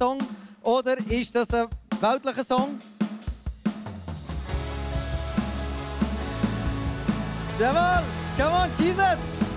Song oder ist das ein weltlicher Song? Jawohl! Come on, Jesus!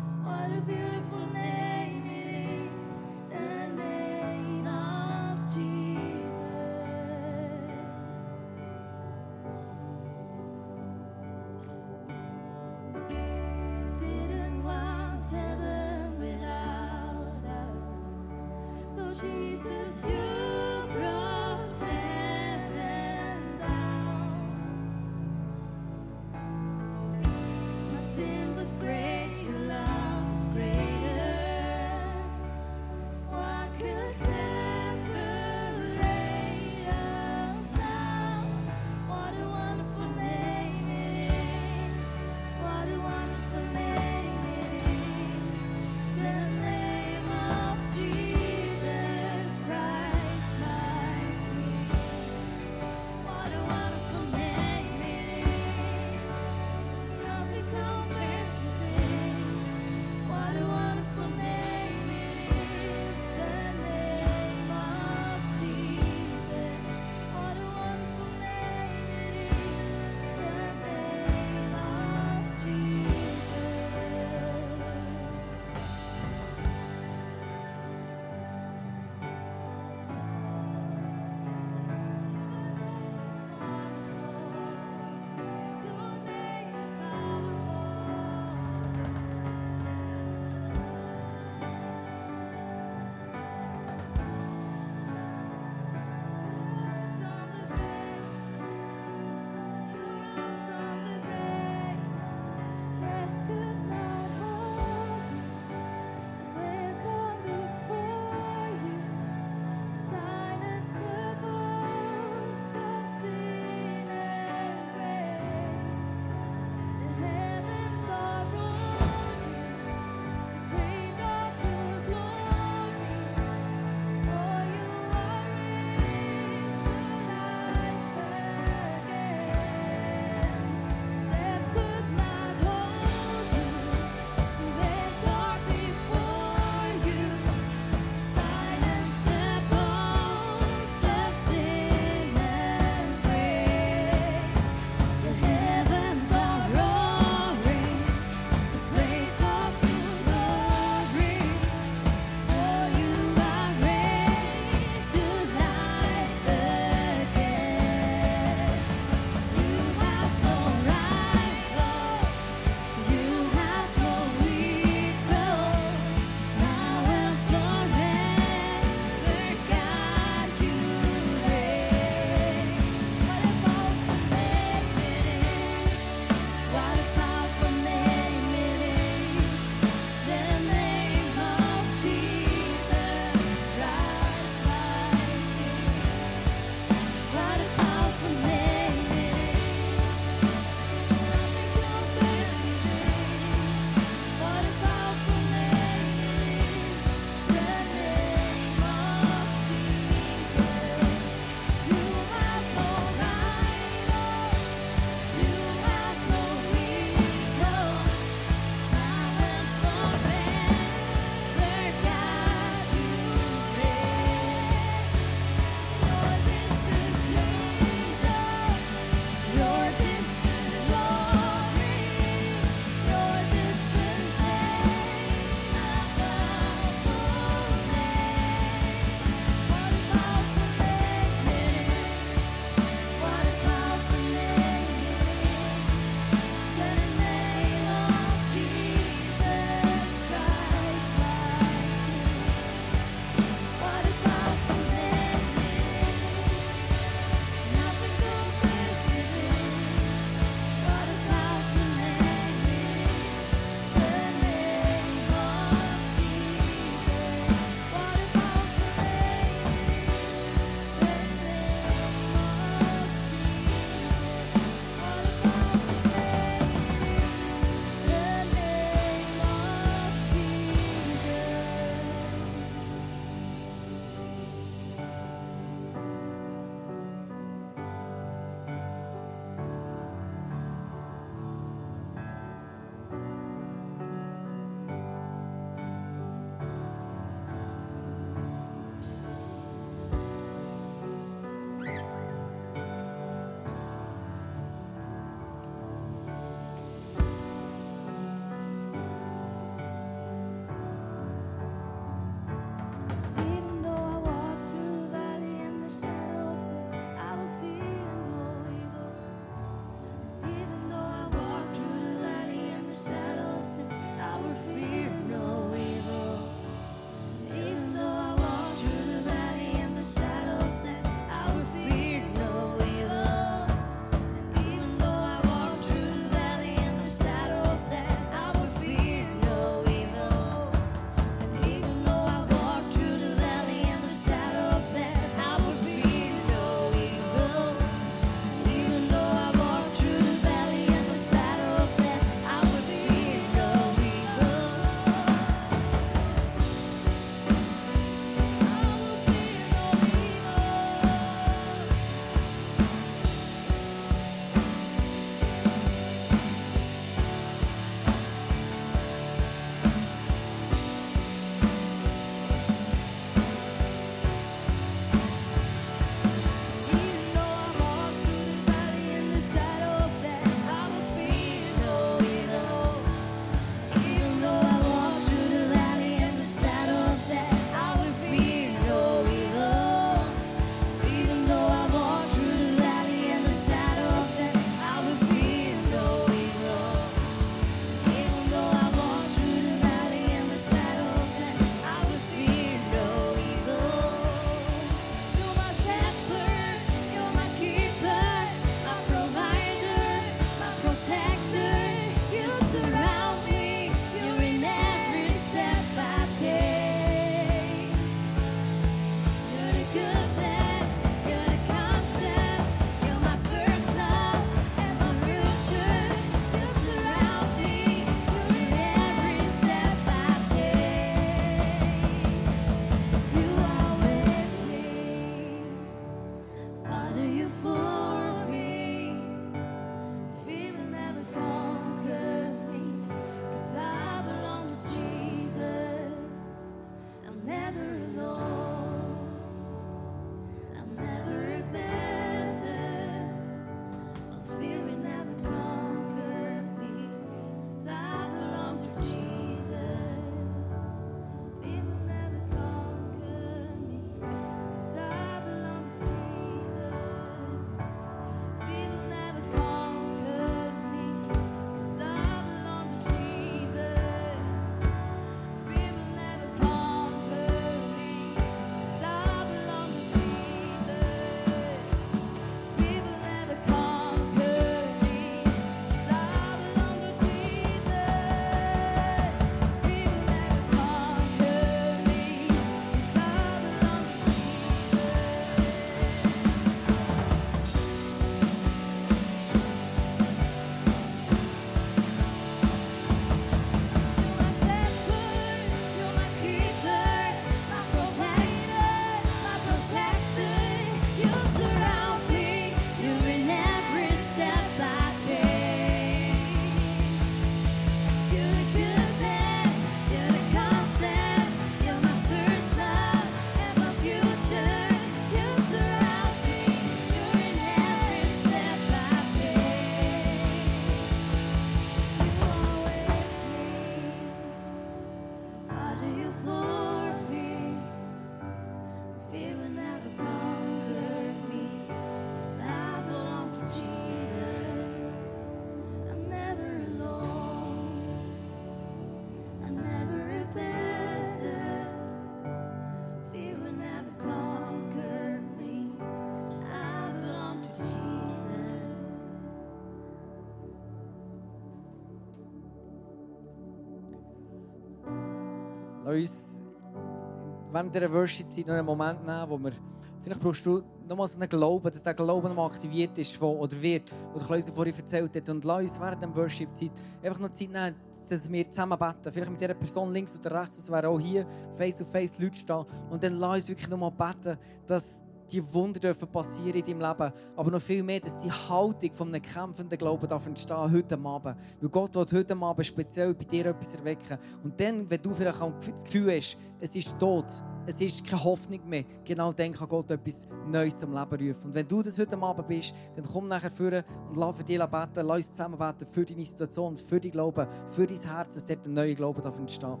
Während dieser Worship-Zeit noch einen Moment nehmen, wo wir, vielleicht brauchst du nochmal so einen Glauben, dass der Glaube nochmal aktiviert ist von, oder wird, oder Klaus vorhin erzählt hat. Und lass uns während der Worship-Zeit einfach noch Zeit nehmen, dass wir zusammen beten. Vielleicht mit dieser Person links oder rechts, das wäre auch hier face-to-face Leute stehen. Und dann lass uns wirklich nochmal beten, dass die Wunder dürfen passieren in deinem Leben. Aber noch viel mehr, dass die Haltung von einem kämpfenden Glauben darf entstehen heute Abend. Weil Gott will heute Abend speziell bei dir etwas erwecken. Und dann, wenn du vielleicht auch das Gefühl hast, es ist tot, es ist keine Hoffnung mehr, genau dann kann Gott etwas Neues zum Leben rufen. Und wenn du das heute Abend bist, dann komm nachher vor und lass für dich beten, lass uns zusammen beten für deine Situation, für dein Glauben, für dein Herz, dass dort ein neuer Glaube darf entstehen darf.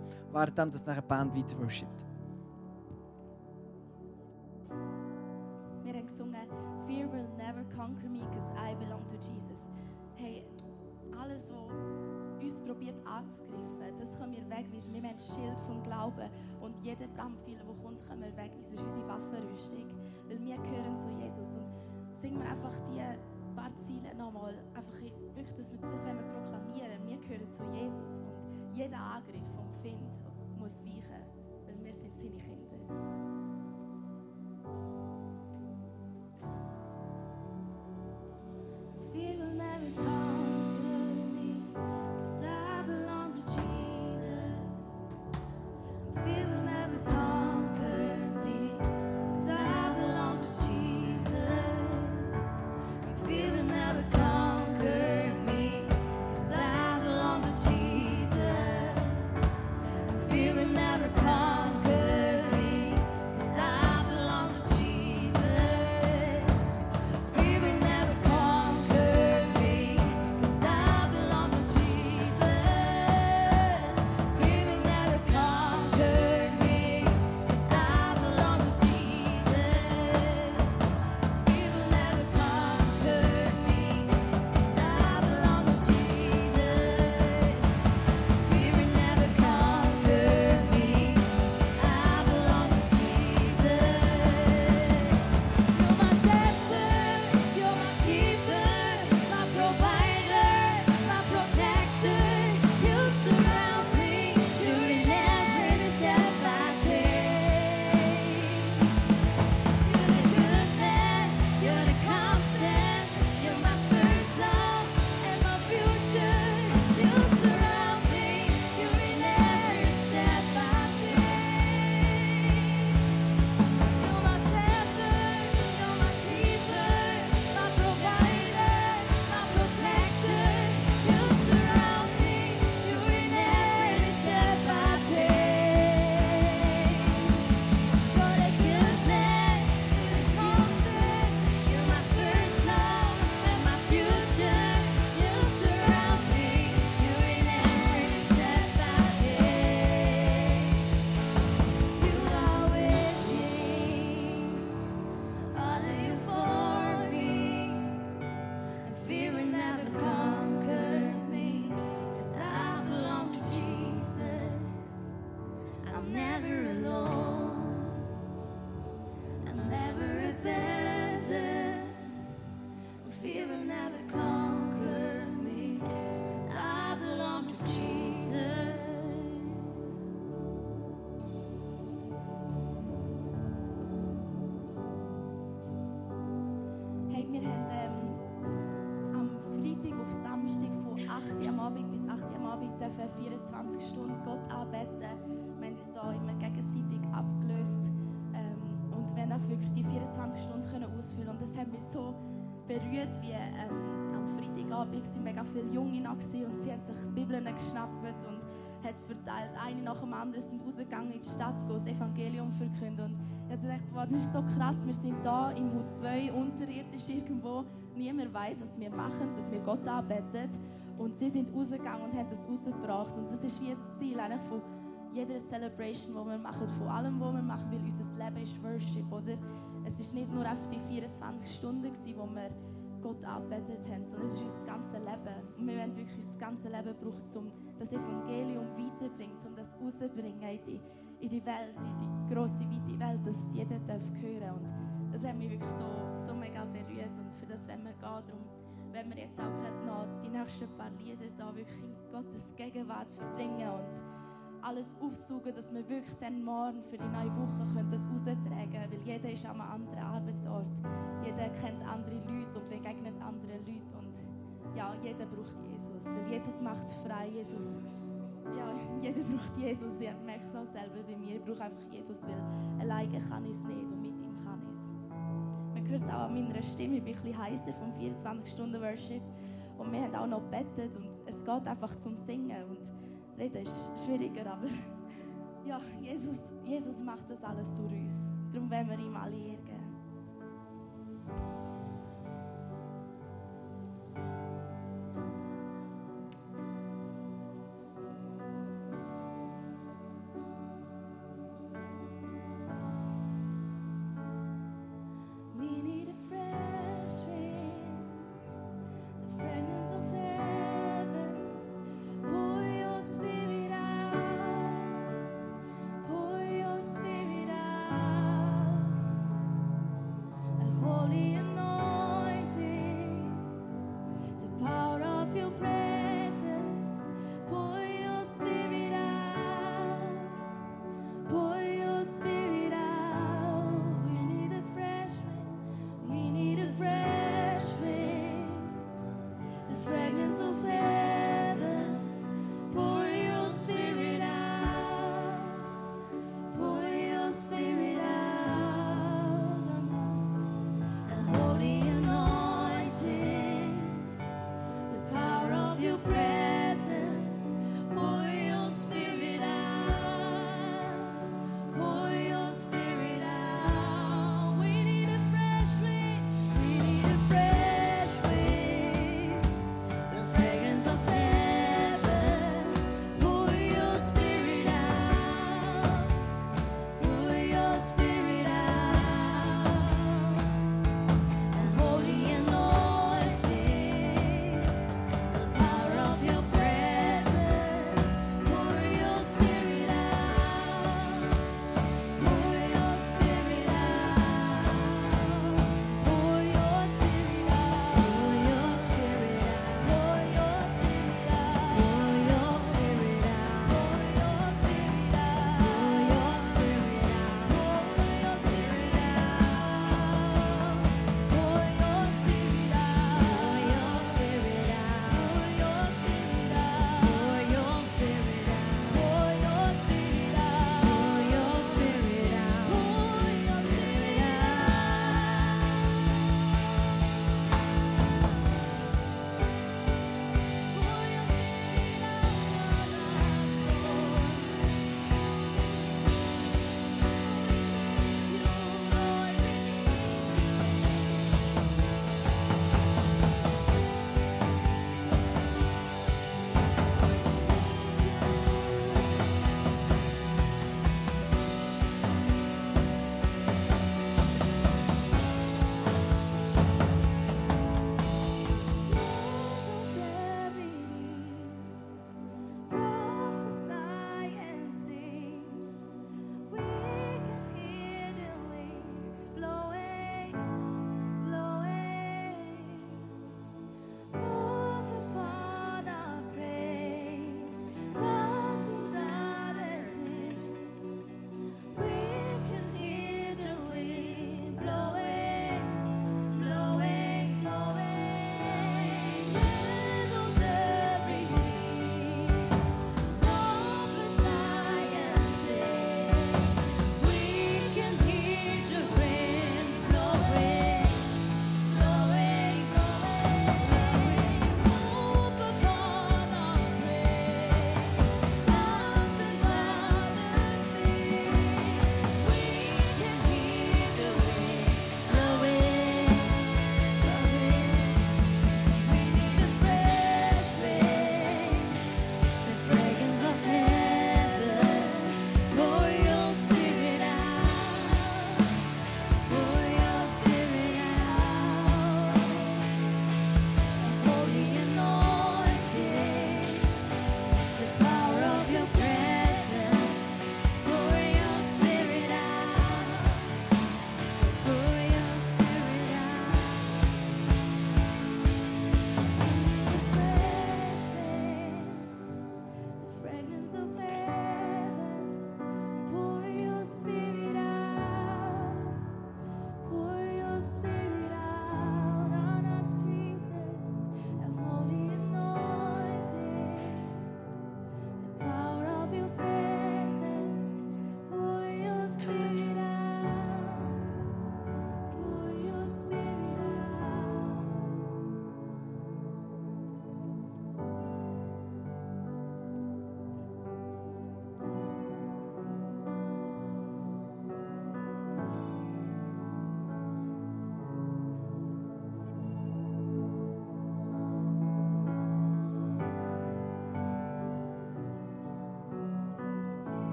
Während das nachher die Band weiter worshipt. Schild vom Glauben und jeder Brandpfeiler, der kommt, können wir wegweisen. Das ist unsere Waffenrüstung, weil wir gehören zu Jesus. Und singen wir einfach die paar Ziele nochmal, einfach wirklich, wir, das wollen wir proklamieren. Wir gehören zu Jesus und jeder Angriff vom Find muss weichen, weil wir sind seine Kinder. 24 Stunden können ausfüllen Und das hat mich so berührt, wie ähm, am Freitagabend sind mega viele Junge gewesen und sie haben sich Bibeln geschnappt und hat verteilt. Eine nach dem anderen sind rausgegangen in die Stadt, gehen das Evangelium verkünden. Und ich habe gedacht, wow, das ist so krass, wir sind da im U2, unterirdisch irgendwo. Niemand weiß, was wir machen, dass wir Gott anbeten. Und sie sind rausgegangen und haben das rausgebracht. Und das ist wie ein Ziel eigentlich von jeder Celebration, die wir machen, von allem, was wir machen, weil unser Leben ist Worship, oder? Es ist nicht nur auf die 24 Stunden, wo wir Gott angebetet haben, sondern es ist unser ganzes Leben. Und wir wollen wirklich das ganze Leben brauchen, um das Evangelium weiterbringen, um das rauszubringen in die, in die Welt, in die grosse, weite Welt, dass jeder darf hören Und das hat mich wirklich so, so mega berührt. Und für das wollen wir gehen. Darum wenn wir jetzt auch gerade noch die nächsten paar Lieder da wirklich in Gottes Gegenwart verbringen und alles aufsaugen, dass wir wirklich dann morgen für die neue Woche können das raustragen können. Weil jeder ist an einem anderen Arbeitsort. Jeder kennt andere Leute und begegnet anderen Leuten. Und ja, jeder braucht Jesus. Weil Jesus macht frei. Jesus, ja, jeder braucht Jesus. Ich merke es auch selber bei mir. Ich brauche einfach Jesus, weil alleine kann ich es nicht und mit ihm kann ich es. Man hört es auch an meiner Stimme. Ich bin ein bisschen heiser vom 24-Stunden-Worship. Und wir haben auch noch gebetet und es geht einfach zum Singen. Und Reden ist schwieriger, aber ja, Jesus, Jesus macht das alles durch uns. Darum wollen wir ihm alle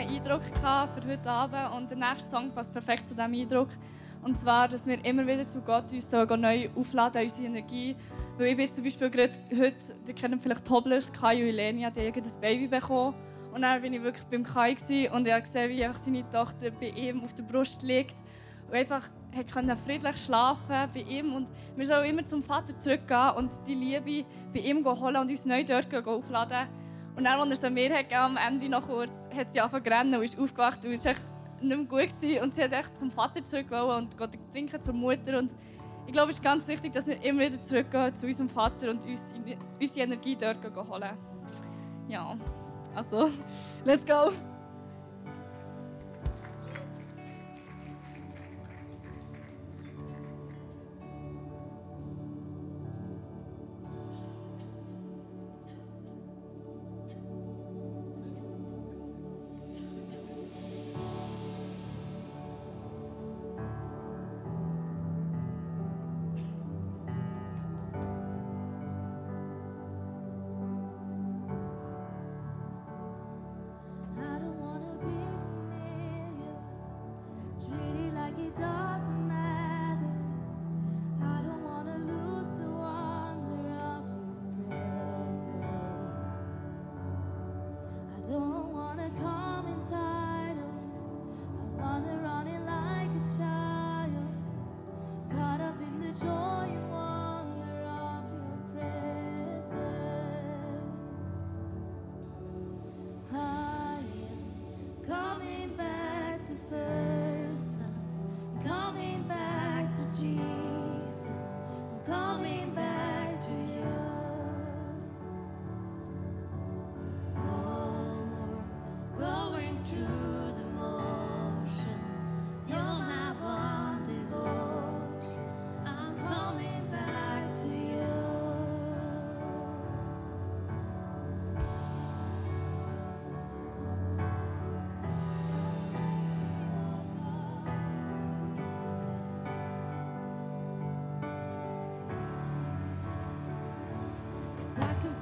Eindruck gehabt für heute Abend und der nächste Song passt perfekt zu diesem Eindruck. Und zwar, dass wir immer wieder zu Gott uns neu aufladen, unsere Energie. Weil ich bin jetzt zum Beispiel gerade heute, ihr kennt vielleicht Toblers, Kai und Elenia, die haben ein Baby bekommen. Und dann war ich wirklich beim Kai und ich habe gesehen, wie einfach seine Tochter bei ihm auf der Brust liegt. Und einfach hat friedlich schlafen bei ihm. Und wir sollen immer zum Vater zurückgehen und die Liebe bei ihm holen und uns neu dort aufladen. Und dann, als er es mir hat, am Ende noch kurz, hat sie angefangen zu rennen und ist aufgewacht und ist echt nicht mehr gut gewesen. Und sie hat echt zum Vater zurück und geht trinken zur Mutter. Und ich glaube, es ist ganz wichtig, dass wir immer wieder zurückgehen zu unserem Vater und uns unsere Energie dort holen. Ja, also, let's go!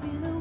feel away.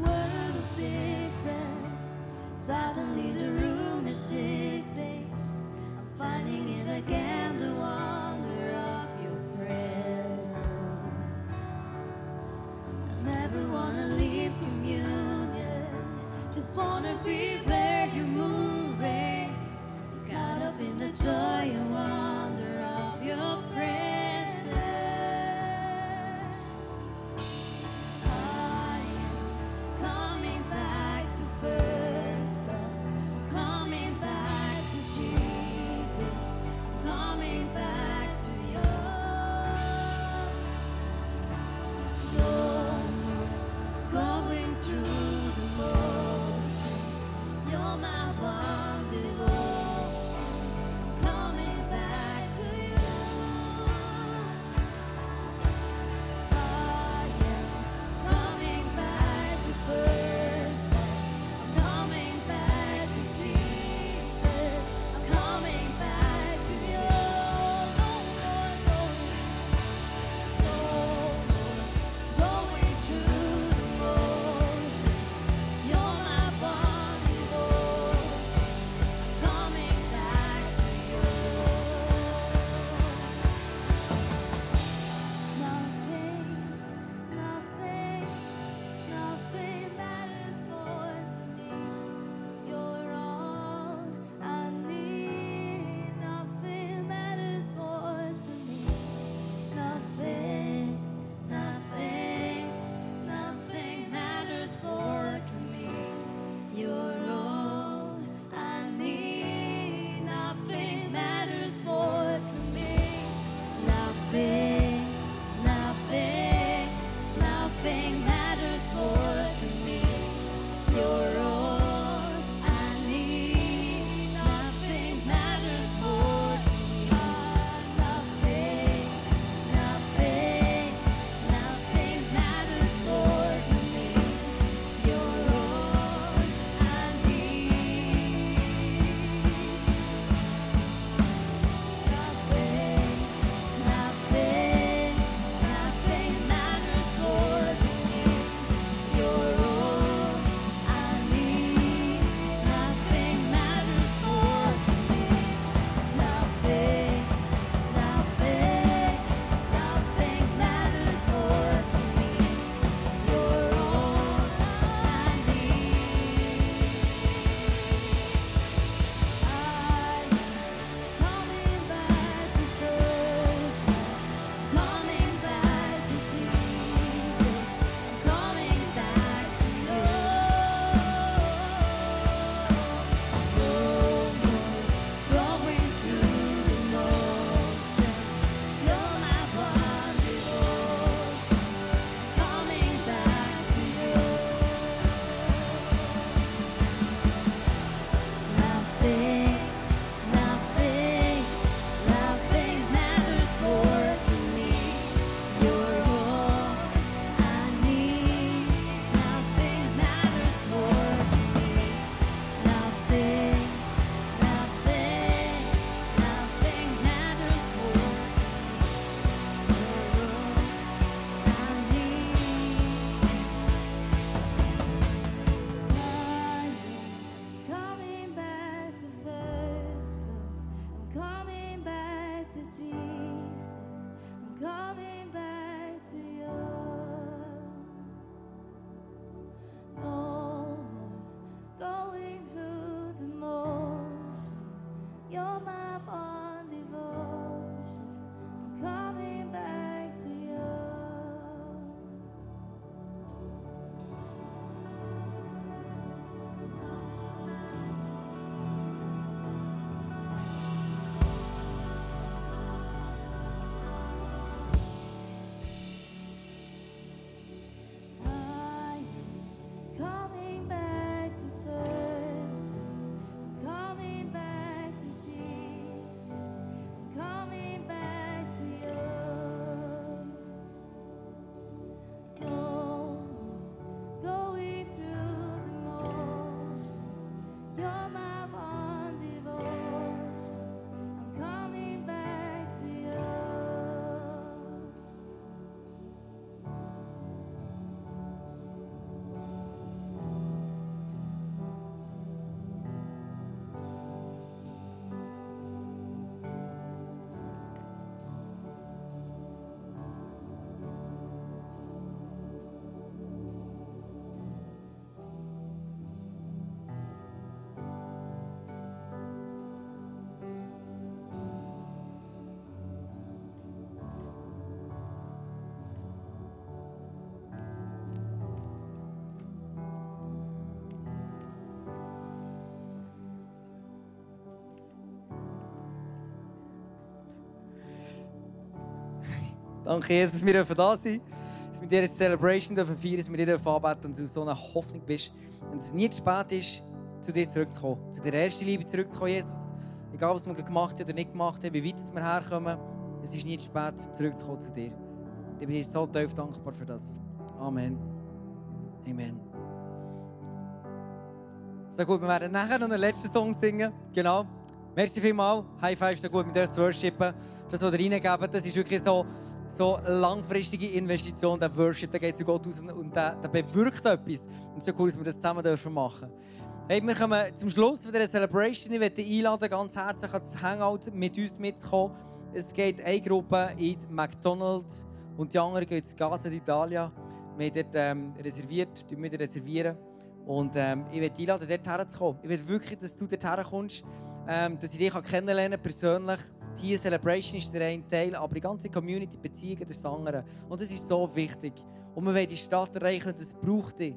Danke, Jesus, dass wir dürfen da sein dass wir diese Celebration dürfen dass wir dir dürfen anbeten und du so eine Hoffnung bist. Und es nie zu spät ist, zu dir zurückzukommen. Zu der ersten Liebe zurückzukommen, Jesus. Egal, was wir gemacht haben oder nicht gemacht haben, wie weit wir herkommen, es ist nie zu spät, zurückzukommen zu dir. Ich bin dir so tief dankbar für das. Amen. Amen. So gut, wir werden nachher noch einen letzten Song singen. Genau. Merci vielmals. High Five ist so gut, mit uns worshipen. Das, was ihr reingeben, das ist wirklich so, so langfristige Investition, der Worship. Der geht zu Gott aus und der, der bewirkt etwas. Und so cool, dass wir das zusammen dürfen machen Hey, wir kommen zum Schluss von dieser Celebration. Ich möchte einladen, ganz herzlich an das Hangout mit uns mitzukommen. Es geht eine Gruppe in McDonald's und die andere geht zu Casa d'Italia. Wir haben dort ähm, reserviert, wir reservieren. Und ähm, ich möchte einladen, dort herzukommen. Ich will wirklich, dass du dort herkommst, ähm, dass ich dich kennenlernen persönlich. Hier Celebration ist der eine Teil, aber die ganze Community, Beziehungen, das andere. Und das ist so wichtig. Und wir wollen die Stadt erreichen, das braucht dich.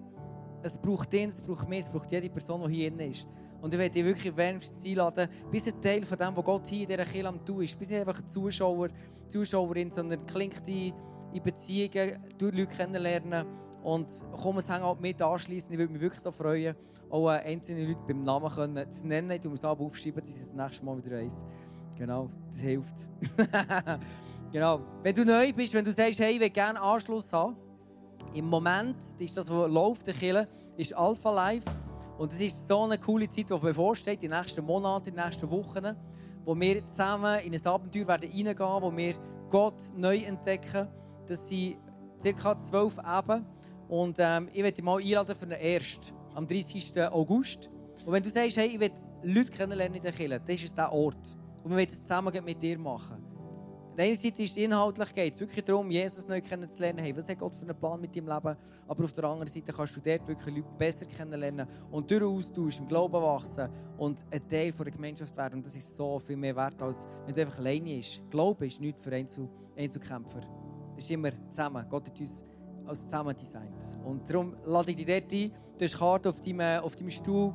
Es braucht den, es braucht mich, es braucht jede Person, die hier ist. Und ich werde dich wirklich wärmstens einladen, bis ein Teil von dem, was Gott hier in dieser Kirche am tun ist. Bis nicht einfach ein Zuschauer, Zuschauerin, sondern klingt in, in Beziehungen, durch Leute kennenlernen. Und komm, es hängt halt mit anschließen. Ich würde mich wirklich so freuen, auch einzelne Leute beim Namen können zu nennen. Ich muss aber aufschreiben, dass ich das nächste Mal wieder weiss. Genau, das hilft. genau. Wenn du neu bist, wenn du sagst, hey, ich will gerne Anschluss haben, im Moment ist das, was läuft, der Kille, ist Alpha Life. Und es ist so eine coole Zeit, die bevorsteht, die nächsten Monate, die nächsten Wochen, wo wir zusammen in ein Abenteuer werden reingehen, wo wir Gott neu entdecken. Das sind ca. zwölf Eben. Und ähm, ich werde dich mal einladen für den ersten, am 30. August. Und wenn du sagst, hey, ich will Leute kennenlernen in der Kirche, dann ist der Ort. Und wir wollen es zusammen mit dir machen. Seite ist inhaltlich geht es wirklich darum, Jesus neu kennenzulernen. Hey, was hat Gott für einen Plan mit deinem Leben? Aber auf der anderen Seite kannst du dort wirklich Leute besser kennenlernen und durch Austausch im Glauben wachsen und ein Teil der Gemeinschaft werden. Und das ist so viel mehr wert, als wenn du einfach alleine bist. Glaube ist nichts für Einzel Einzelkämpfer. Es ist immer zusammen. Gott hat uns als zusammen designt. Und darum lade ich dich dort ein. Du hast Karte auf deinem, auf deinem Stuhl.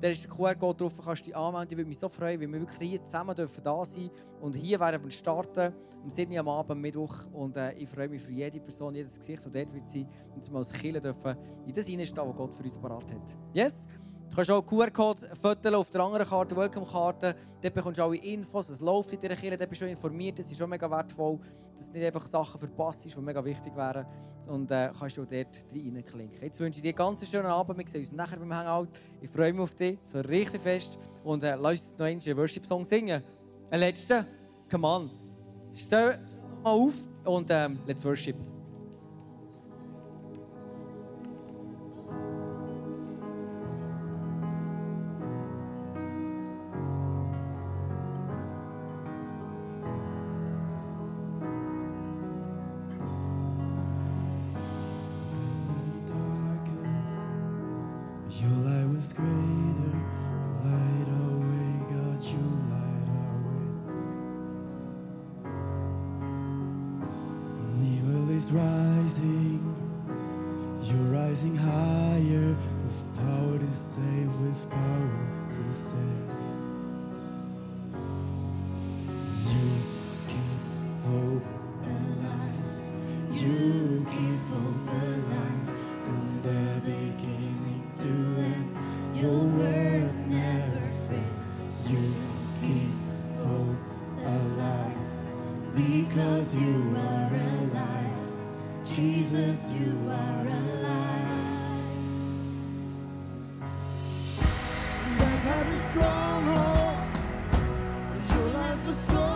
Da ist der QR-Code drauf, kannst du dich anmelden. Ich würde mich so freuen, wenn wir wirklich hier zusammen dürfen da sein Und hier werden wir starten, um 7 Uhr am Abend, Mittwoch. Und äh, ich freue mich für jede Person, jedes Gesicht, das dort wird sein. Und wir als Kirche dürfen in das hineinstehen, was Gott für uns parat hat. Yes? Du kannst auch QR-Code fotografieren auf der anderen Karte, Welcome-Karte. Dort bekommst du alle Infos, was läuft in dieser Kirche. Dort bist du informiert, das ist schon mega wertvoll, dass du nicht einfach Sachen verpasst, die mega wichtig wären. Und äh, kannst du auch dort reinklinken. Jetzt wünsche ich dir einen ganz schönen Abend. Wir sehen uns nachher beim Hangout. Ich freue mich auf dich, so richtig fest. Und äh, lass uns noch einen Worship-Song singen. Ein letzter. Come on. Stell mal auf und ähm, let's worship. Because you are alive. Jesus, you are alive. I've had a stronghold. Oh. Your life was stronger.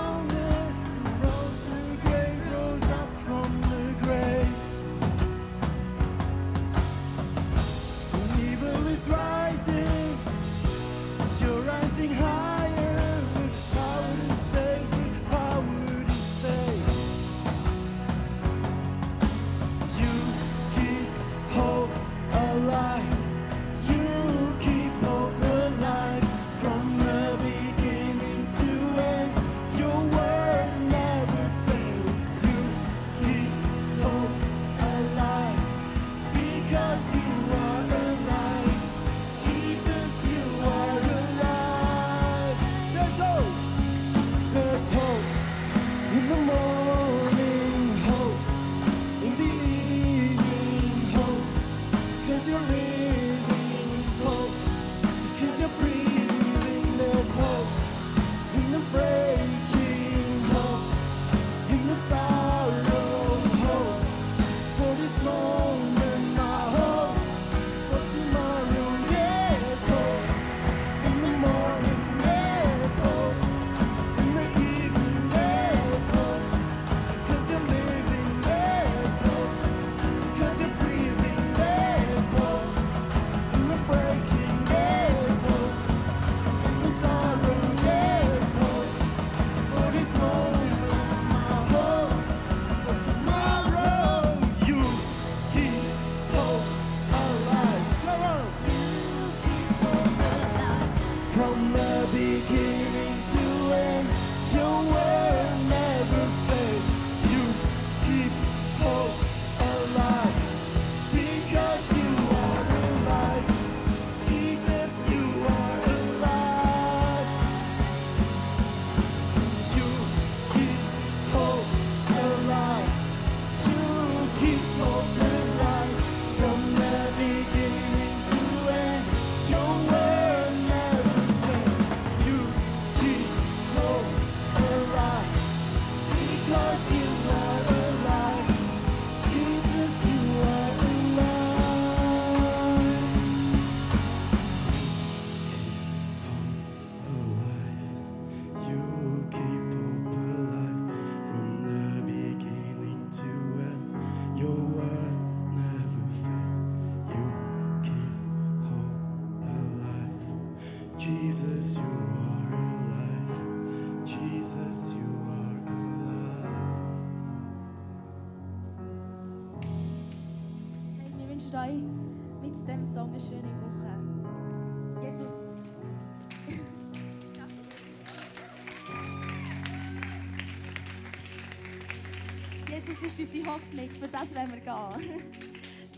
Hoffnung, für das wollen wir gehen.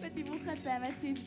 für die Woche zusammen. Tschüss.